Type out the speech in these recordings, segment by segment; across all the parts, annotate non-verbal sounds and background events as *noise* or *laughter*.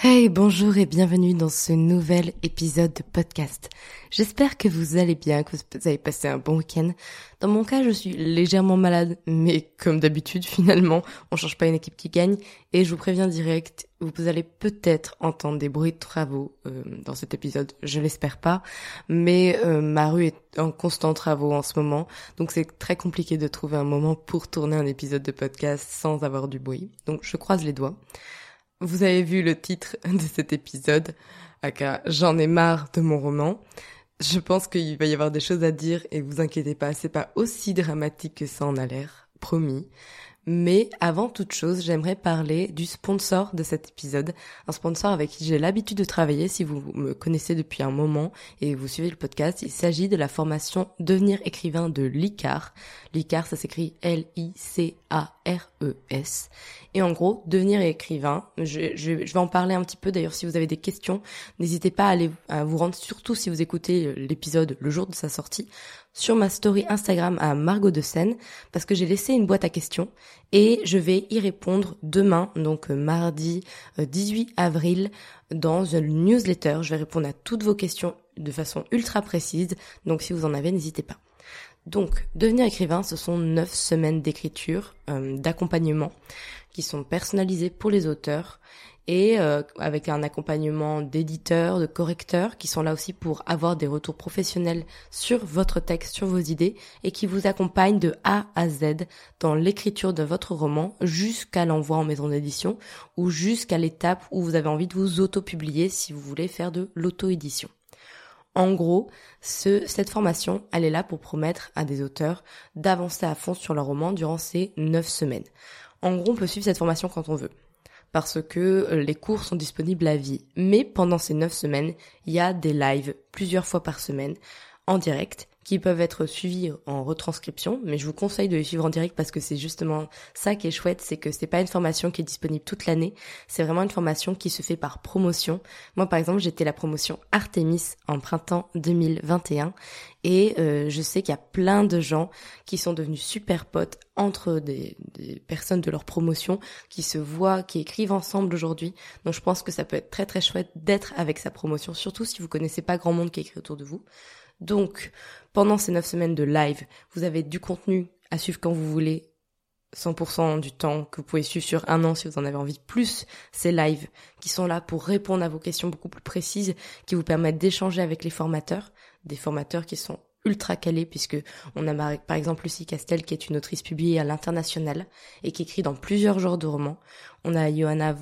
Hey, bonjour et bienvenue dans ce nouvel épisode de podcast. J'espère que vous allez bien, que vous avez passé un bon week-end. Dans mon cas, je suis légèrement malade, mais comme d'habitude, finalement, on change pas une équipe qui gagne. Et je vous préviens direct, vous allez peut-être entendre des bruits de travaux euh, dans cet épisode, je l'espère pas. Mais euh, ma rue est en constant travaux en ce moment, donc c'est très compliqué de trouver un moment pour tourner un épisode de podcast sans avoir du bruit. Donc je croise les doigts. Vous avez vu le titre *laughs* de cet épisode, aka J'en ai marre de mon roman. Je pense qu'il va y avoir des choses à dire et vous inquiétez pas, c'est pas aussi dramatique que ça en a l'air, promis. Mais avant toute chose, j'aimerais parler du sponsor de cet épisode, un sponsor avec qui j'ai l'habitude de travailler si vous me connaissez depuis un moment et vous suivez le podcast. Il s'agit de la formation Devenir écrivain de l'ICAR. L'ICAR, ça s'écrit L-I-C-A-R-E-S. Et en gros, devenir écrivain, je, vais en parler un petit peu d'ailleurs si vous avez des questions. N'hésitez pas à, aller, à vous rendre, surtout si vous écoutez l'épisode le jour de sa sortie, sur ma story Instagram à Margot de Seine parce que j'ai laissé une boîte à questions et je vais y répondre demain, donc euh, mardi 18 euh, avril, dans une newsletter. Je vais répondre à toutes vos questions de façon ultra précise, donc si vous en avez, n'hésitez pas. Donc, devenir écrivain, ce sont neuf semaines d'écriture, euh, d'accompagnement, qui sont personnalisées pour les auteurs et euh, avec un accompagnement d'éditeurs, de correcteurs qui sont là aussi pour avoir des retours professionnels sur votre texte, sur vos idées et qui vous accompagnent de A à Z dans l'écriture de votre roman jusqu'à l'envoi en maison d'édition ou jusqu'à l'étape où vous avez envie de vous auto-publier si vous voulez faire de l'auto-édition. En gros, ce, cette formation, elle est là pour promettre à des auteurs d'avancer à fond sur leur roman durant ces neuf semaines. En gros, on peut suivre cette formation quand on veut parce que euh, les cours sont disponibles à vie. Mais pendant ces neuf semaines, il y a des lives plusieurs fois par semaine en direct qui peuvent être suivis en retranscription, mais je vous conseille de les suivre en direct parce que c'est justement ça qui est chouette, c'est que c'est pas une formation qui est disponible toute l'année, c'est vraiment une formation qui se fait par promotion. Moi par exemple, j'étais la promotion Artemis en printemps 2021 et euh, je sais qu'il y a plein de gens qui sont devenus super potes entre des, personnes de leur promotion qui se voient, qui écrivent ensemble aujourd'hui. Donc je pense que ça peut être très très chouette d'être avec sa promotion, surtout si vous connaissez pas grand monde qui écrit autour de vous. Donc, pendant ces neuf semaines de live, vous avez du contenu à suivre quand vous voulez, 100% du temps que vous pouvez suivre sur un an si vous en avez envie, plus ces lives qui sont là pour répondre à vos questions beaucoup plus précises, qui vous permettent d'échanger avec les formateurs, des formateurs qui sont ultra calés puisque on a par exemple Lucie Castel qui est une autrice publiée à l'international et qui écrit dans plusieurs genres de romans. On a Johanna,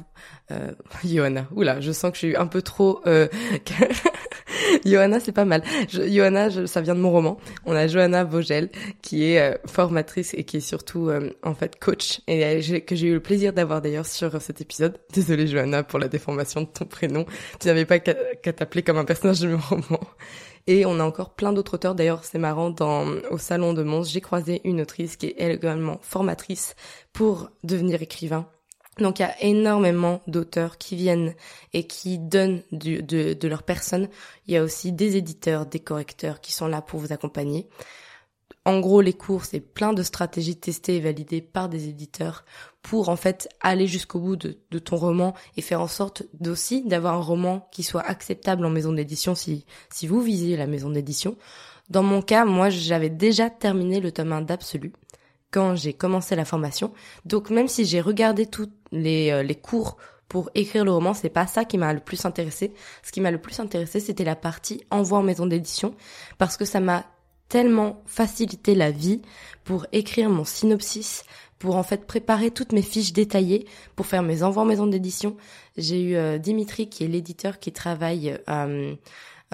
euh, *laughs* Johanna, oula, je sens que je suis un peu trop euh, *laughs* Johanna, c'est pas mal. Johanna, ça vient de mon roman. On a Johanna Vogel, qui est euh, formatrice et qui est surtout euh, en fait coach et euh, que j'ai eu le plaisir d'avoir d'ailleurs sur cet épisode. *laughs* Désolée Johanna pour la déformation de ton prénom. Tu n'avais pas qu'à t'appeler comme un personnage de mon roman. Et on a encore plein d'autres auteurs. D'ailleurs, c'est marrant, dans, au salon de Mons, j'ai croisé une autrice qui est également formatrice pour devenir écrivain donc il y a énormément d'auteurs qui viennent et qui donnent de, de, leur personne. Il y a aussi des éditeurs, des correcteurs qui sont là pour vous accompagner. En gros, les cours, c'est plein de stratégies testées et validées par des éditeurs pour en fait aller jusqu'au bout de, ton roman et faire en sorte d'aussi d'avoir un roman qui soit acceptable en maison d'édition si, si vous visez la maison d'édition. Dans mon cas, moi, j'avais déjà terminé le tome 1 d'Absolu quand j'ai commencé la formation. Donc même si j'ai regardé tous les, euh, les cours pour écrire le roman, c'est pas ça qui m'a le plus intéressé. Ce qui m'a le plus intéressé, c'était la partie envoi en maison d'édition parce que ça m'a tellement facilité la vie pour écrire mon synopsis, pour en fait préparer toutes mes fiches détaillées, pour faire mes envois en maison d'édition. J'ai eu euh, Dimitri qui est l'éditeur qui travaille euh,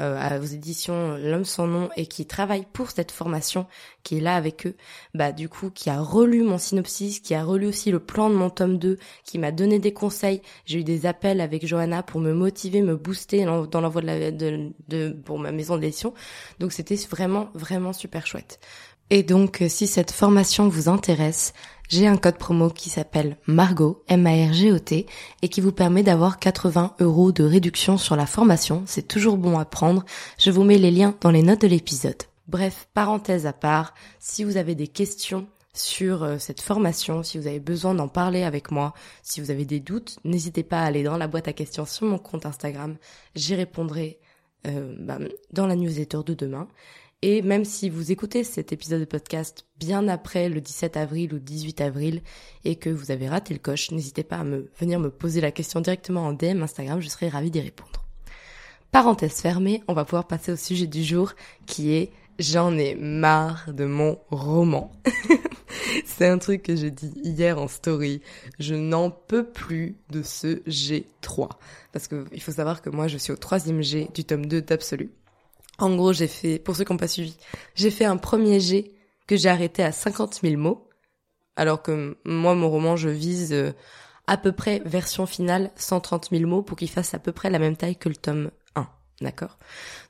euh, aux éditions L'homme sans nom et qui travaille pour cette formation, qui est là avec eux, bah du coup qui a relu mon synopsis, qui a relu aussi le plan de mon tome 2, qui m'a donné des conseils. J'ai eu des appels avec Johanna pour me motiver, me booster dans l'envoi de, la, de, de pour ma maison d'édition. Donc c'était vraiment vraiment super chouette. Et donc, si cette formation vous intéresse, j'ai un code promo qui s'appelle Margot, M-A-R-G-O-T, et qui vous permet d'avoir 80 euros de réduction sur la formation. C'est toujours bon à prendre. Je vous mets les liens dans les notes de l'épisode. Bref, parenthèse à part, si vous avez des questions sur euh, cette formation, si vous avez besoin d'en parler avec moi, si vous avez des doutes, n'hésitez pas à aller dans la boîte à questions sur mon compte Instagram. J'y répondrai euh, bah, dans la newsletter de demain. Et même si vous écoutez cet épisode de podcast bien après le 17 avril ou 18 avril et que vous avez raté le coche, n'hésitez pas à me venir me poser la question directement en DM Instagram, je serai ravie d'y répondre. Parenthèse fermée, on va pouvoir passer au sujet du jour qui est j'en ai marre de mon roman. *laughs* C'est un truc que j'ai dit hier en story. Je n'en peux plus de ce G3. Parce que il faut savoir que moi je suis au troisième G du tome 2 d'Absolu. En gros, j'ai fait, pour ceux qui n'ont pas suivi, j'ai fait un premier jet que j'ai arrêté à 50 000 mots, alors que moi, mon roman, je vise euh, à peu près version finale 130 000 mots pour qu'il fasse à peu près la même taille que le tome 1, d'accord?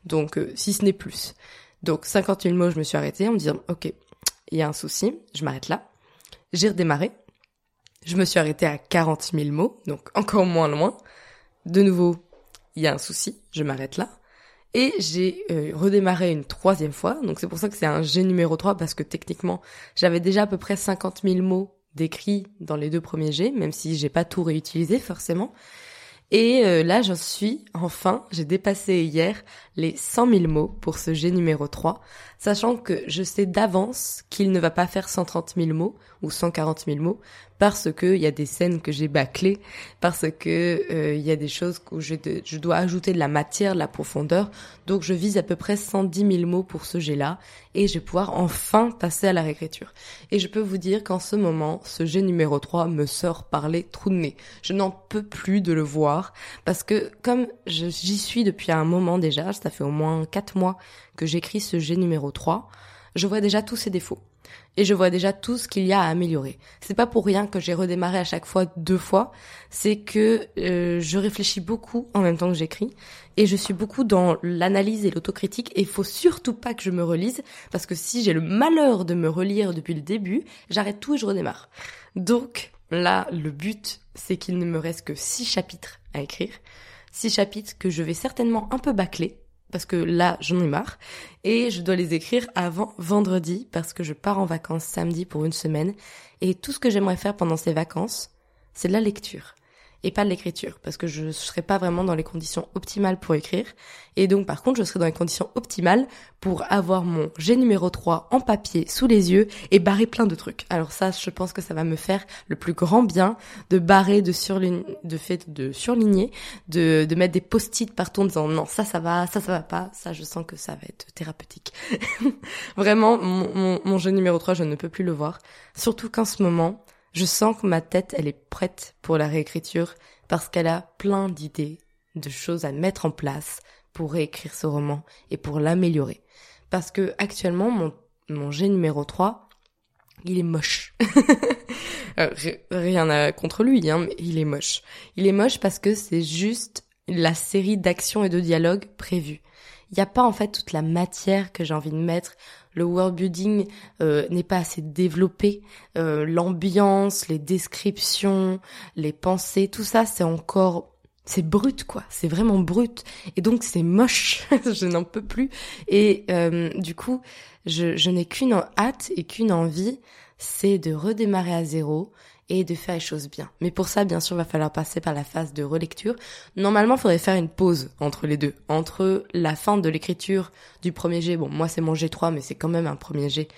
Donc, euh, si ce n'est plus. Donc, 50 000 mots, je me suis arrêtée en me disant, ok, il y a un souci, je m'arrête là. J'ai redémarré. Je me suis arrêtée à 40 000 mots, donc encore moins loin. De nouveau, il y a un souci, je m'arrête là. Et j'ai euh, redémarré une troisième fois, donc c'est pour ça que c'est un G numéro 3, parce que techniquement, j'avais déjà à peu près 50 000 mots décrits dans les deux premiers G, même si j'ai pas tout réutilisé forcément. Et euh, là, j'en suis, enfin, j'ai dépassé hier les 100 000 mots pour ce G numéro 3, sachant que je sais d'avance qu'il ne va pas faire 130 000 mots ou 140 000 mots, parce que il y a des scènes que j'ai bâclées, parce que il euh, y a des choses où je, je, dois ajouter de la matière, de la profondeur. Donc je vise à peu près 110 000 mots pour ce jet-là, et je vais pouvoir enfin passer à la réécriture. Et je peux vous dire qu'en ce moment, ce jet numéro 3 me sort par les trous de nez. Je n'en peux plus de le voir, parce que comme j'y suis depuis un moment déjà, ça fait au moins 4 mois que j'écris ce jet numéro 3, je vois déjà tous ses défauts. Et je vois déjà tout ce qu'il y a à améliorer. C'est pas pour rien que j'ai redémarré à chaque fois deux fois, c'est que euh, je réfléchis beaucoup en même temps que j'écris. Et je suis beaucoup dans l'analyse et l'autocritique. Et il faut surtout pas que je me relise parce que si j'ai le malheur de me relire depuis le début, j'arrête tout et je redémarre. Donc là, le but, c'est qu'il ne me reste que six chapitres à écrire, six chapitres que je vais certainement un peu bâcler parce que là, j'en ai marre. Et je dois les écrire avant vendredi parce que je pars en vacances samedi pour une semaine. Et tout ce que j'aimerais faire pendant ces vacances, c'est de la lecture et pas de l'écriture parce que je serais pas vraiment dans les conditions optimales pour écrire et donc par contre je serais dans les conditions optimales pour avoir mon G numéro 3 en papier sous les yeux et barrer plein de trucs. Alors ça je pense que ça va me faire le plus grand bien de barrer de surligner de fait de surligner de mettre des post-it partout en disant non ça ça va ça ça va pas ça je sens que ça va être thérapeutique. *laughs* vraiment mon, mon, mon G numéro 3 je ne peux plus le voir surtout qu'en ce moment je sens que ma tête, elle est prête pour la réécriture parce qu'elle a plein d'idées, de choses à mettre en place pour réécrire ce roman et pour l'améliorer. Parce que actuellement, mon, mon G numéro 3, il est moche. *laughs* Euh, rien à contre lui, hein, mais il est moche. Il est moche parce que c'est juste la série d'actions et de dialogues prévus. Il n'y a pas en fait toute la matière que j'ai envie de mettre. Le world building euh, n'est pas assez développé, euh, l'ambiance, les descriptions, les pensées, tout ça c'est encore c'est brut quoi, c'est vraiment brut. Et donc c'est moche, *laughs* je n'en peux plus. Et euh, du coup je, je n'ai qu'une hâte et qu'une envie, c'est de redémarrer à zéro et de faire les choses bien. Mais pour ça, bien sûr, va falloir passer par la phase de relecture. Normalement, il faudrait faire une pause entre les deux, entre la fin de l'écriture du premier G. Bon, moi c'est mon G3, mais c'est quand même un premier G.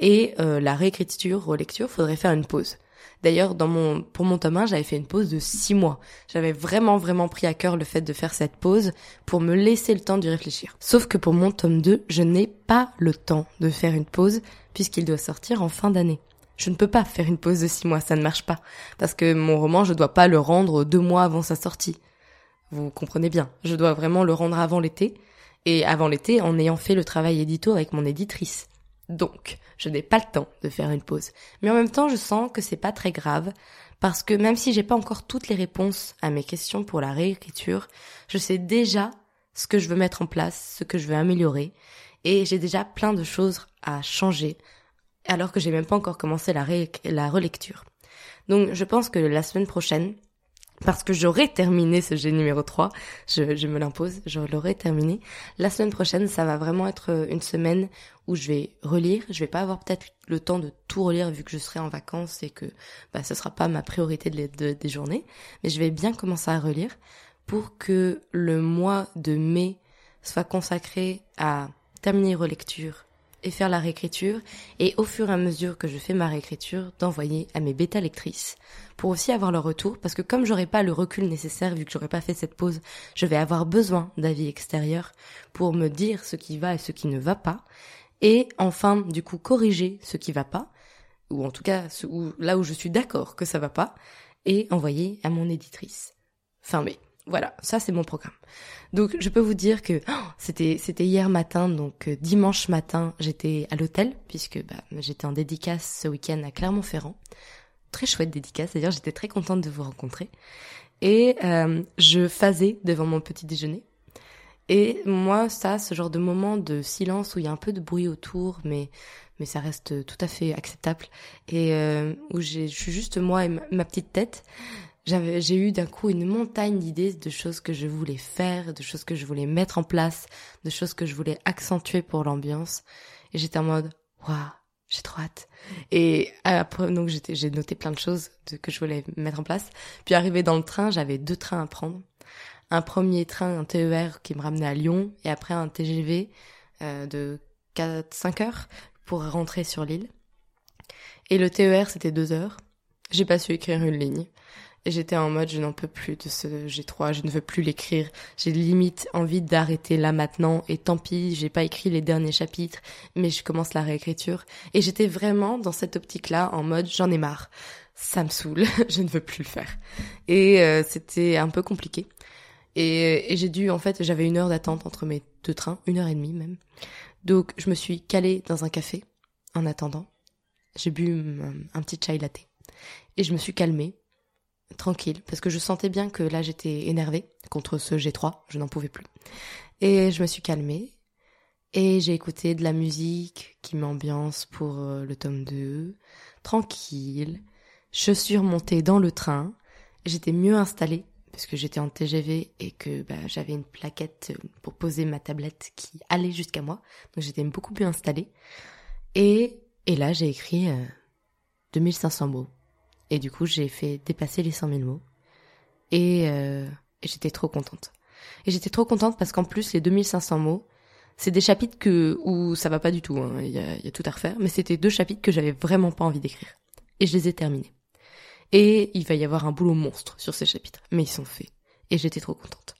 Et euh, la réécriture, relecture, faudrait faire une pause. D'ailleurs, dans mon, pour mon tome 1, j'avais fait une pause de six mois. J'avais vraiment, vraiment pris à cœur le fait de faire cette pause pour me laisser le temps d'y réfléchir. Sauf que pour mon tome 2, je n'ai pas le temps de faire une pause puisqu'il doit sortir en fin d'année. Je ne peux pas faire une pause de six mois, ça ne marche pas. Parce que mon roman, je dois pas le rendre deux mois avant sa sortie. Vous comprenez bien. Je dois vraiment le rendre avant l'été. Et avant l'été, en ayant fait le travail édito avec mon éditrice. Donc, je n'ai pas le temps de faire une pause. Mais en même temps, je sens que c'est pas très grave parce que même si j'ai pas encore toutes les réponses à mes questions pour la réécriture, je sais déjà ce que je veux mettre en place, ce que je veux améliorer et j'ai déjà plein de choses à changer alors que j'ai même pas encore commencé la, relecture. Donc, je pense que la semaine prochaine, parce que j'aurai terminé ce G numéro 3, je, me l'impose, je l'aurai terminé. La semaine prochaine, ça va vraiment être une semaine où je vais relire. Je vais pas avoir peut-être le temps de tout relire vu que je serai en vacances et que bah, ce sera pas ma priorité de, des journées. Mais je vais bien commencer à relire pour que le mois de mai soit consacré à terminer relecture et faire la réécriture et au fur et à mesure que je fais ma réécriture d'envoyer à mes bêta lectrices pour aussi avoir leur retour parce que comme j'aurai pas le recul nécessaire vu que j'aurai pas fait cette pause, je vais avoir besoin d'avis extérieurs pour me dire ce qui va et ce qui ne va pas et enfin du coup corriger ce qui va pas ou en tout cas là où je suis d'accord que ça va pas et envoyer à mon éditrice. Fin mai. Voilà, ça c'est mon programme. Donc je peux vous dire que oh, c'était c'était hier matin, donc euh, dimanche matin, j'étais à l'hôtel puisque bah, j'étais en dédicace ce week-end à Clermont-Ferrand. Très chouette dédicace, d'ailleurs j'étais très contente de vous rencontrer. Et euh, je faisais devant mon petit déjeuner. Et moi, ça, ce genre de moment de silence où il y a un peu de bruit autour, mais mais ça reste tout à fait acceptable et euh, où je suis juste moi et ma petite tête j'ai eu d'un coup une montagne d'idées de choses que je voulais faire, de choses que je voulais mettre en place, de choses que je voulais accentuer pour l'ambiance. Et j'étais en mode, waouh, j'ai trop hâte. Et après, donc j'ai noté plein de choses que je voulais mettre en place. Puis arrivé dans le train, j'avais deux trains à prendre. Un premier train, un TER qui me ramenait à Lyon, et après un TGV euh, de 4-5 heures pour rentrer sur l'île. Et le TER, c'était deux heures. J'ai pas su écrire une ligne. Et j'étais en mode, je n'en peux plus de ce G3, je ne veux plus l'écrire. J'ai limite envie d'arrêter là maintenant. Et tant pis, j'ai pas écrit les derniers chapitres, mais je commence la réécriture. Et j'étais vraiment dans cette optique-là, en mode, j'en ai marre. Ça me saoule, *laughs* je ne veux plus le faire. Et euh, c'était un peu compliqué. Et, et j'ai dû, en fait, j'avais une heure d'attente entre mes deux trains, une heure et demie même. Donc, je me suis calée dans un café en attendant. J'ai bu un petit chai latte. Et je me suis calmée tranquille, parce que je sentais bien que là j'étais énervée contre ce G3, je n'en pouvais plus. Et je me suis calmée, et j'ai écouté de la musique qui m'ambiance pour euh, le tome 2, tranquille. Je suis remontée dans le train, j'étais mieux installée, parce que j'étais en TGV et que bah, j'avais une plaquette pour poser ma tablette qui allait jusqu'à moi, donc j'étais beaucoup mieux installée. Et, et là j'ai écrit euh, 2500 mots et du coup, j'ai fait dépasser les 100 000 mots. Et, euh, et j'étais trop contente. Et j'étais trop contente parce qu'en plus, les 2500 mots, c'est des chapitres que où ça va pas du tout. Hein. Il y, a, y a tout à refaire. Mais c'était deux chapitres que j'avais vraiment pas envie d'écrire. Et je les ai terminés. Et il va y avoir un boulot monstre sur ces chapitres. Mais ils sont faits. Et j'étais trop contente.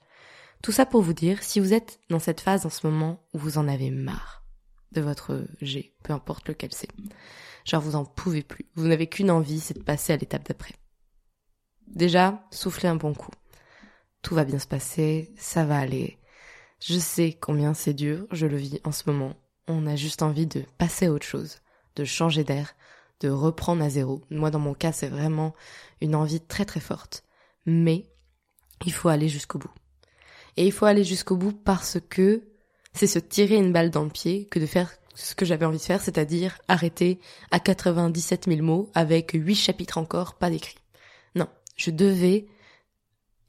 Tout ça pour vous dire, si vous êtes dans cette phase en ce moment où vous en avez marre de votre G, peu importe lequel c'est, Genre vous en pouvez plus. Vous n'avez qu'une envie, c'est de passer à l'étape d'après. Déjà, soufflez un bon coup. Tout va bien se passer, ça va aller. Je sais combien c'est dur, je le vis en ce moment. On a juste envie de passer à autre chose, de changer d'air, de reprendre à zéro. Moi, dans mon cas, c'est vraiment une envie très très forte. Mais il faut aller jusqu'au bout. Et il faut aller jusqu'au bout parce que c'est se tirer une balle dans le pied que de faire ce que j'avais envie de faire, c'est-à-dire arrêter à 97 000 mots avec 8 chapitres encore pas d'écrit. Non, je devais,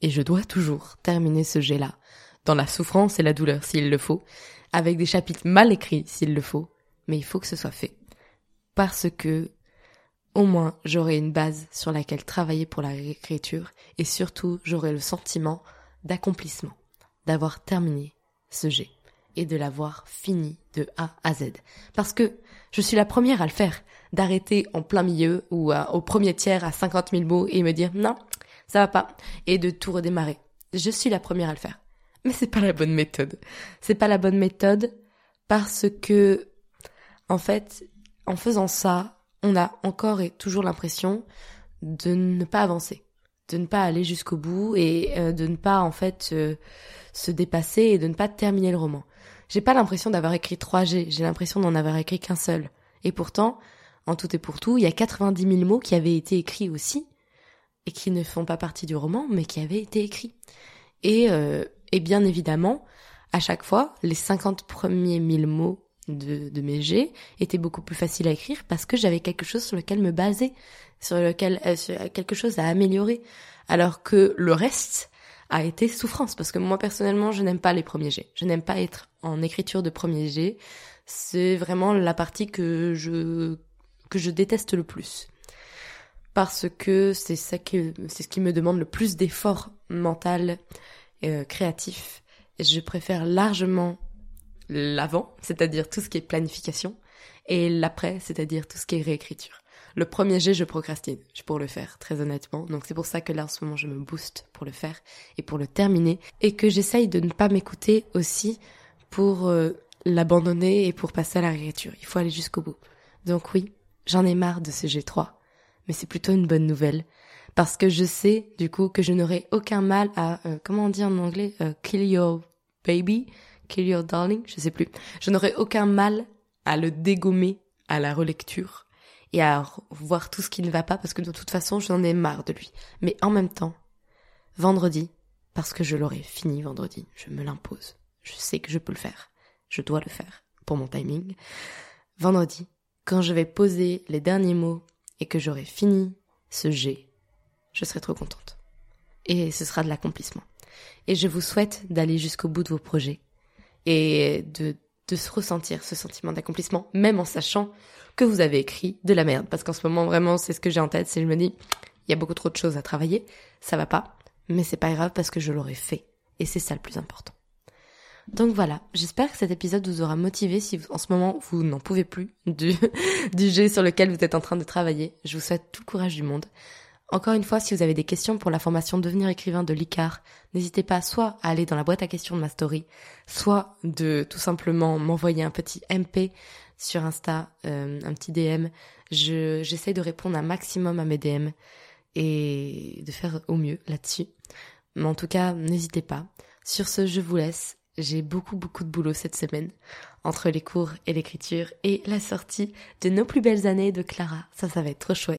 et je dois toujours terminer ce jet-là, dans la souffrance et la douleur s'il le faut, avec des chapitres mal écrits s'il le faut, mais il faut que ce soit fait. Parce que au moins j'aurai une base sur laquelle travailler pour la réécriture et surtout j'aurai le sentiment d'accomplissement, d'avoir terminé ce G et de l'avoir fini de A à Z. Parce que je suis la première à le faire, d'arrêter en plein milieu ou au premier tiers à 50 000 mots et me dire non, ça va pas, et de tout redémarrer. Je suis la première à le faire. Mais c'est pas la bonne méthode. C'est pas la bonne méthode parce que, en fait, en faisant ça, on a encore et toujours l'impression de ne pas avancer, de ne pas aller jusqu'au bout et euh, de ne pas, en fait, euh, se dépasser et de ne pas terminer le roman. J'ai pas l'impression d'avoir écrit 3 G, j'ai l'impression d'en avoir écrit qu'un seul. Et pourtant, en tout et pour tout, il y a 90 000 mots qui avaient été écrits aussi, et qui ne font pas partie du roman, mais qui avaient été écrits. Et, euh, et bien évidemment, à chaque fois, les 50 premiers 1000 mots de, de mes G étaient beaucoup plus faciles à écrire parce que j'avais quelque chose sur lequel me baser, sur lequel euh, quelque chose à améliorer. Alors que le reste a été souffrance parce que moi personnellement, je n'aime pas les premiers G. Je n'aime pas être en écriture de premier G. C'est vraiment la partie que je que je déteste le plus parce que c'est ça que c'est ce qui me demande le plus d'effort mental euh, créatif. Et je préfère largement l'avant, c'est-à-dire tout ce qui est planification, et l'après, c'est-à-dire tout ce qui est réécriture. Le premier jet, je procrastine pour le faire, très honnêtement. Donc c'est pour ça que là, en ce moment, je me booste pour le faire et pour le terminer. Et que j'essaye de ne pas m'écouter aussi pour euh, l'abandonner et pour passer à la réécriture. Il faut aller jusqu'au bout. Donc oui, j'en ai marre de ce G3 mais c'est plutôt une bonne nouvelle parce que je sais du coup que je n'aurai aucun mal à euh, comment on dit en anglais euh, kill your baby, kill your darling, je sais plus. Je n'aurai aucun mal à le dégommer à la relecture à voir tout ce qui ne va pas parce que de toute façon j'en ai marre de lui. Mais en même temps, vendredi, parce que je l'aurai fini vendredi, je me l'impose. Je sais que je peux le faire. Je dois le faire pour mon timing. Vendredi, quand je vais poser les derniers mots et que j'aurai fini ce G, je serai trop contente. Et ce sera de l'accomplissement. Et je vous souhaite d'aller jusqu'au bout de vos projets et de, de se ressentir ce sentiment d'accomplissement, même en sachant que vous avez écrit de la merde. Parce qu'en ce moment, vraiment, c'est ce que j'ai en tête, c'est je me dis, il y a beaucoup trop de choses à travailler, ça va pas, mais c'est pas grave parce que je l'aurai fait. Et c'est ça le plus important. Donc voilà, j'espère que cet épisode vous aura motivé si en ce moment vous n'en pouvez plus du, *laughs* du jeu sur lequel vous êtes en train de travailler. Je vous souhaite tout le courage du monde. Encore une fois, si vous avez des questions pour la formation Devenir écrivain de l'ICAR, n'hésitez pas soit à aller dans la boîte à questions de ma story, soit de tout simplement m'envoyer un petit MP sur Insta, euh, un petit DM. Je, j'essaie de répondre un maximum à mes DM et de faire au mieux là-dessus. Mais en tout cas, n'hésitez pas. Sur ce, je vous laisse. J'ai beaucoup beaucoup de boulot cette semaine entre les cours et l'écriture et la sortie de nos plus belles années de Clara. Ça, ça va être trop chouette.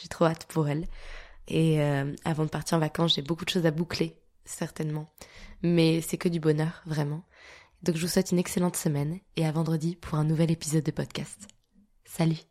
J'ai trop hâte pour elle. Et euh, avant de partir en vacances, j'ai beaucoup de choses à boucler, certainement. Mais c'est que du bonheur, vraiment. Donc je vous souhaite une excellente semaine et à vendredi pour un nouvel épisode de podcast. Salut